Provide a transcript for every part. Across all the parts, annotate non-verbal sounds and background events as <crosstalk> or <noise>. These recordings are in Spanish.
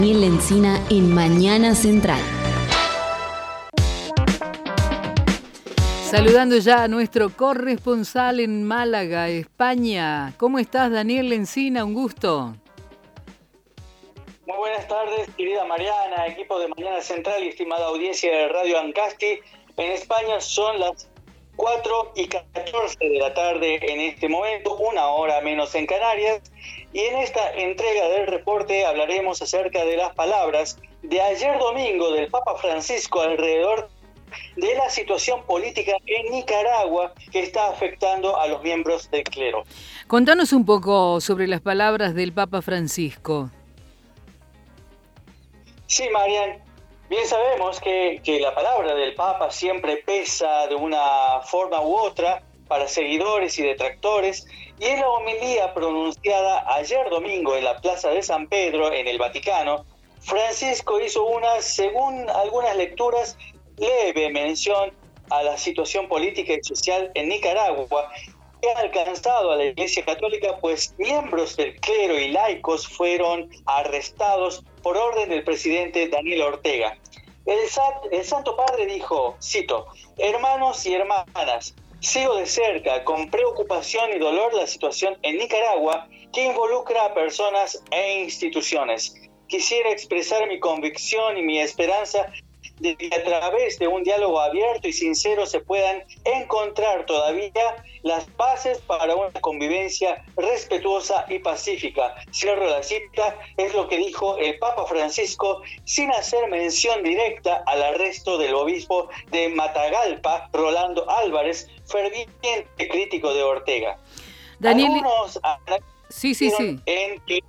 Daniel Encina en Mañana Central. Saludando ya a nuestro corresponsal en Málaga, España. ¿Cómo estás, Daniel Encina? Un gusto. Muy buenas tardes, querida Mariana, equipo de Mañana Central y estimada audiencia de Radio Ancasti. En España son las 4 y 14 de la tarde en este momento, una hora menos en Canarias. Y en esta entrega del reporte hablaremos acerca de las palabras de ayer domingo del Papa Francisco alrededor de la situación política en Nicaragua que está afectando a los miembros del clero. Contanos un poco sobre las palabras del Papa Francisco. Sí, Marian, bien sabemos que, que la palabra del Papa siempre pesa de una forma u otra para seguidores y detractores, y en la homilía pronunciada ayer domingo en la Plaza de San Pedro, en el Vaticano, Francisco hizo una, según algunas lecturas, leve mención a la situación política y social en Nicaragua que ha alcanzado a la Iglesia Católica, pues miembros del clero y laicos fueron arrestados por orden del presidente Daniel Ortega. El, el Santo Padre dijo, cito, hermanos y hermanas, sigo de cerca con preocupación y dolor la situación en Nicaragua que involucra a personas e instituciones. Quisiera expresar mi convicción y mi esperanza de que a través de un diálogo abierto y sincero se puedan encontrar todavía las bases para una convivencia respetuosa y pacífica. Cierro la cita, es lo que dijo el Papa Francisco sin hacer mención directa al arresto del obispo de Matagalpa, Rolando Álvarez, ferviente crítico de Ortega. Daniel... Algunos sí, sí, sí. en que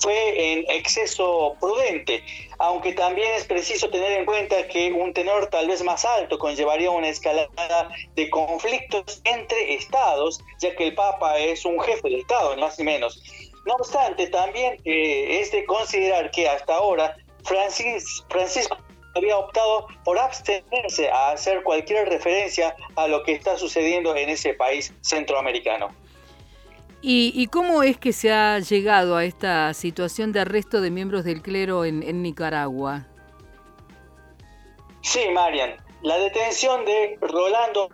fue en exceso prudente, aunque también es preciso tener en cuenta que un tenor tal vez más alto conllevaría una escalada de conflictos entre estados, ya que el Papa es un jefe de Estado, ni más ni menos. No obstante, también eh, es de considerar que hasta ahora Francis, Francisco había optado por abstenerse a hacer cualquier referencia a lo que está sucediendo en ese país centroamericano. ¿Y, cómo es que se ha llegado a esta situación de arresto de miembros del clero en, Nicaragua? Sí, Marian. La detención de Rolando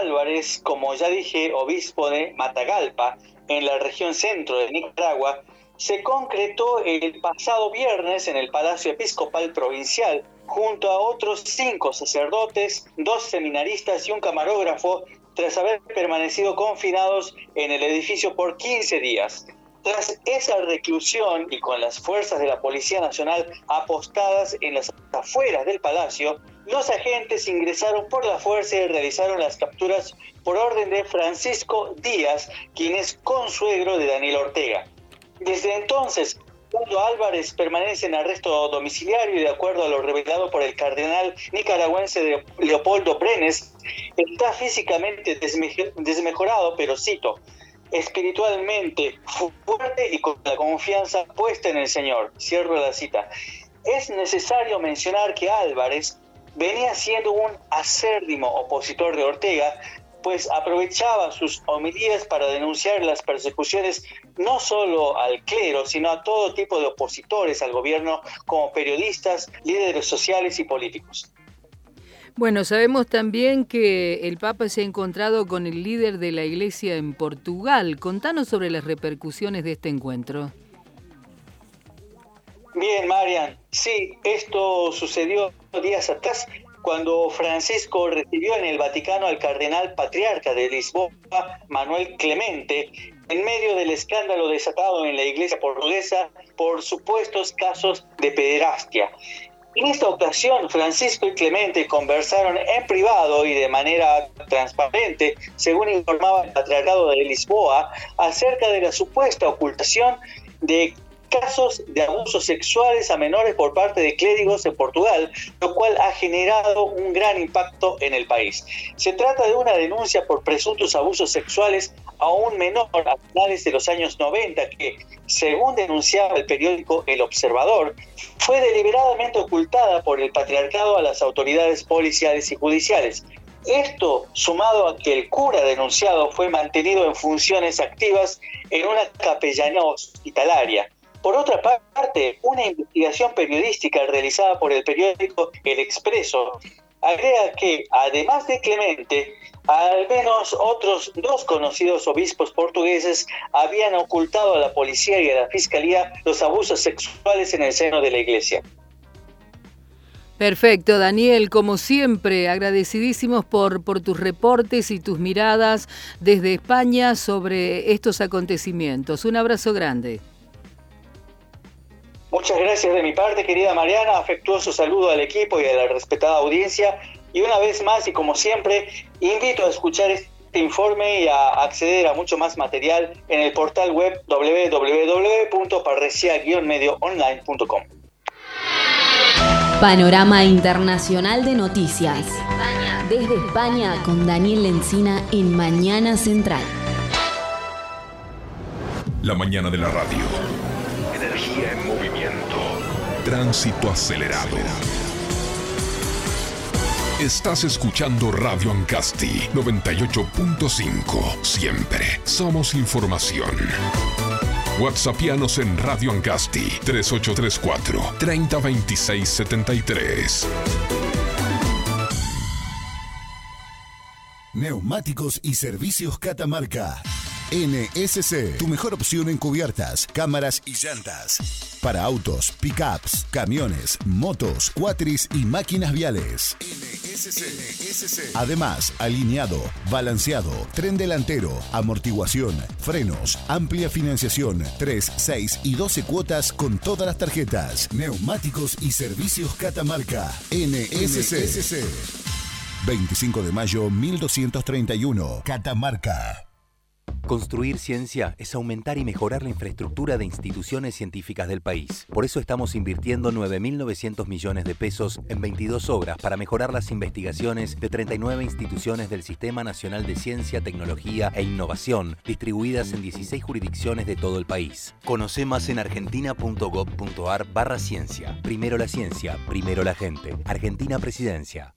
Álvarez, como ya dije, obispo de Matagalpa, en la región centro de Nicaragua, se concretó el pasado viernes en el Palacio Episcopal Provincial, junto a otros cinco sacerdotes, dos seminaristas y un camarógrafo tras haber permanecido confinados en el edificio por 15 días. Tras esa reclusión y con las fuerzas de la Policía Nacional apostadas en las afueras del palacio, los agentes ingresaron por la fuerza y realizaron las capturas por orden de Francisco Díaz, quien es consuegro de Daniel Ortega. Desde entonces, Leopoldo Álvarez permanece en arresto domiciliario y de acuerdo a lo revelado por el cardenal nicaragüense Leopoldo Brenes, está físicamente desmejorado, pero cito, espiritualmente fuerte y con la confianza puesta en el Señor. Cierro la cita. Es necesario mencionar que Álvarez venía siendo un acérrimo opositor de Ortega, pues aprovechaba sus homilías para denunciar las persecuciones no solo al clero, sino a todo tipo de opositores al gobierno como periodistas, líderes sociales y políticos. Bueno, sabemos también que el Papa se ha encontrado con el líder de la Iglesia en Portugal. Contanos sobre las repercusiones de este encuentro. Bien, Marian. Sí, esto sucedió días atrás cuando Francisco recibió en el Vaticano al cardenal patriarca de Lisboa, Manuel Clemente, en medio del escándalo desatado en la iglesia portuguesa por supuestos casos de pederastia. En esta ocasión, Francisco y Clemente conversaron en privado y de manera transparente, según informaba el Patriarcado de Lisboa, acerca de la supuesta ocultación de casos de abusos sexuales a menores por parte de clérigos en Portugal, lo cual ha generado un gran impacto en el país. Se trata de una denuncia por presuntos abusos sexuales a un menor a finales de los años 90 que, según denunciaba el periódico El Observador, fue deliberadamente ocultada por el patriarcado a las autoridades policiales y judiciales. Esto, sumado a que el cura denunciado fue mantenido en funciones activas en una capellanía hospitalaria, Por otra parte, una investigación periodística realizada por el periódico El Expreso agrega que, además de Clemente, al menos otros dos conocidos obispos portugueses habían ocultado a la policía y a la fiscalía los abusos sexuales en el seno de la iglesia. Perfecto, Daniel, como siempre, agradecidísimos por, por tus reportes y tus miradas desde España sobre estos acontecimientos. Un abrazo grande. Muchas gracias de mi parte, querida Mariana. Afectuoso saludo al equipo y a la respetada audiencia. Y una vez más, y como siempre, invito a escuchar este informe y a acceder a mucho más material en el portal web www.parrecia-medioonline.com. Panorama Internacional de Noticias. Desde España con Daniel Lencina en Mañana Central. La mañana de la radio. Energía en movimiento. Tránsito acelerado. Estás escuchando Radio Ancasti 98.5. Siempre somos información. WhatsAppianos en Radio Ancasti 3834 302673. Neumáticos y servicios Catamarca. NSC, tu mejor opción en cubiertas, cámaras y llantas. Para autos, pickups, camiones, motos, cuatris y máquinas viales. NSC. Además, alineado, balanceado, tren delantero, amortiguación, frenos, amplia financiación, 3, 6 y 12 cuotas con todas las tarjetas. Neumáticos y servicios Catamarca. NSC. 25 de mayo 1231. Catamarca. Construir ciencia es aumentar y mejorar la infraestructura de instituciones científicas del país. Por eso estamos invirtiendo 9.900 millones de pesos en 22 obras para mejorar las investigaciones de 39 instituciones del Sistema Nacional de Ciencia, Tecnología e Innovación, distribuidas en 16 jurisdicciones de todo el país. Conoce más en argentina.gov.ar barra ciencia. Primero la ciencia, primero la gente. Argentina Presidencia.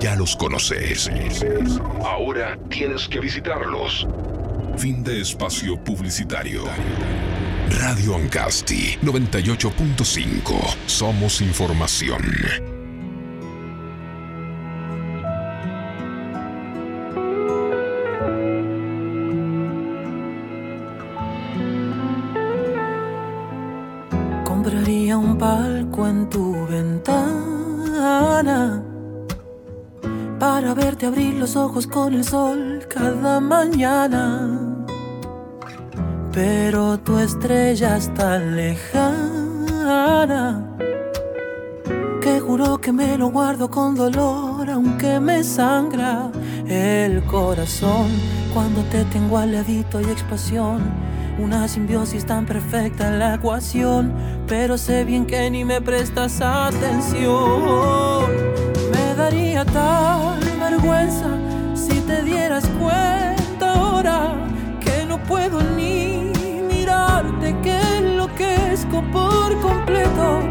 Ya los conoces. Ahora tienes que visitarlos. Fin de espacio publicitario. Radio Ancasti 98.5. Somos información. Compraría un palco en tu ventana para verte abrir los ojos con el sol cada mañana. Pero tu estrella es tan lejana que juro que me lo guardo con dolor, aunque me sangra el corazón cuando te tengo al ladito y expansión. Una simbiosis tan perfecta en la ecuación, pero sé bien que ni me prestas atención. Daría tal vergüenza si te dieras cuenta ahora que no puedo ni mirarte, que enloquezco por completo.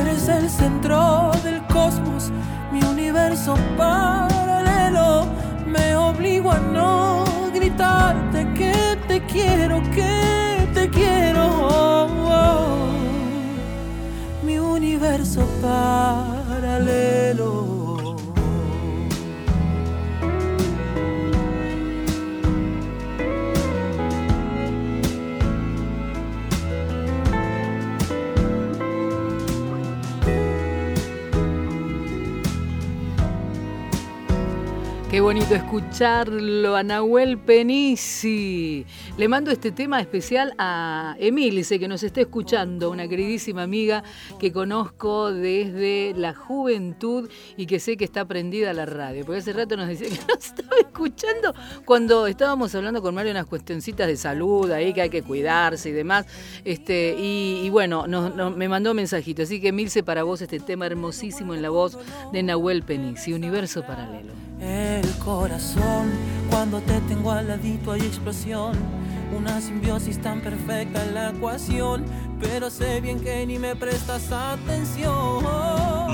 Eres el centro del cosmos, mi universo paralelo. Me obligo a no gritarte que te quiero, que te quiero. Oh. Mi universo paralelo. Qué bonito escucharlo a Nahuel Penisi. Le mando este tema especial a Emilce, que nos está escuchando, una queridísima amiga que conozco desde la juventud y que sé que está prendida a la radio. Porque hace rato nos decía que nos <laughs> estaba escuchando cuando estábamos hablando con Mario unas cuestioncitas de salud, ahí que hay que cuidarse y demás. Este, y, bueno, me mandó un mensajito. Así que Emilce, para vos este tema hermosísimo en la voz de Nahuel Penisi, Universo Paralelo el corazón. Cuando te tengo al ladito hay explosión. Una simbiosis tan perfecta en la ecuación. Pero sé bien que ni me prestas atención.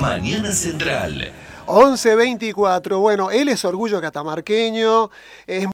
Mañana Central. 11.24. Bueno, él es orgullo catamarqueño. Es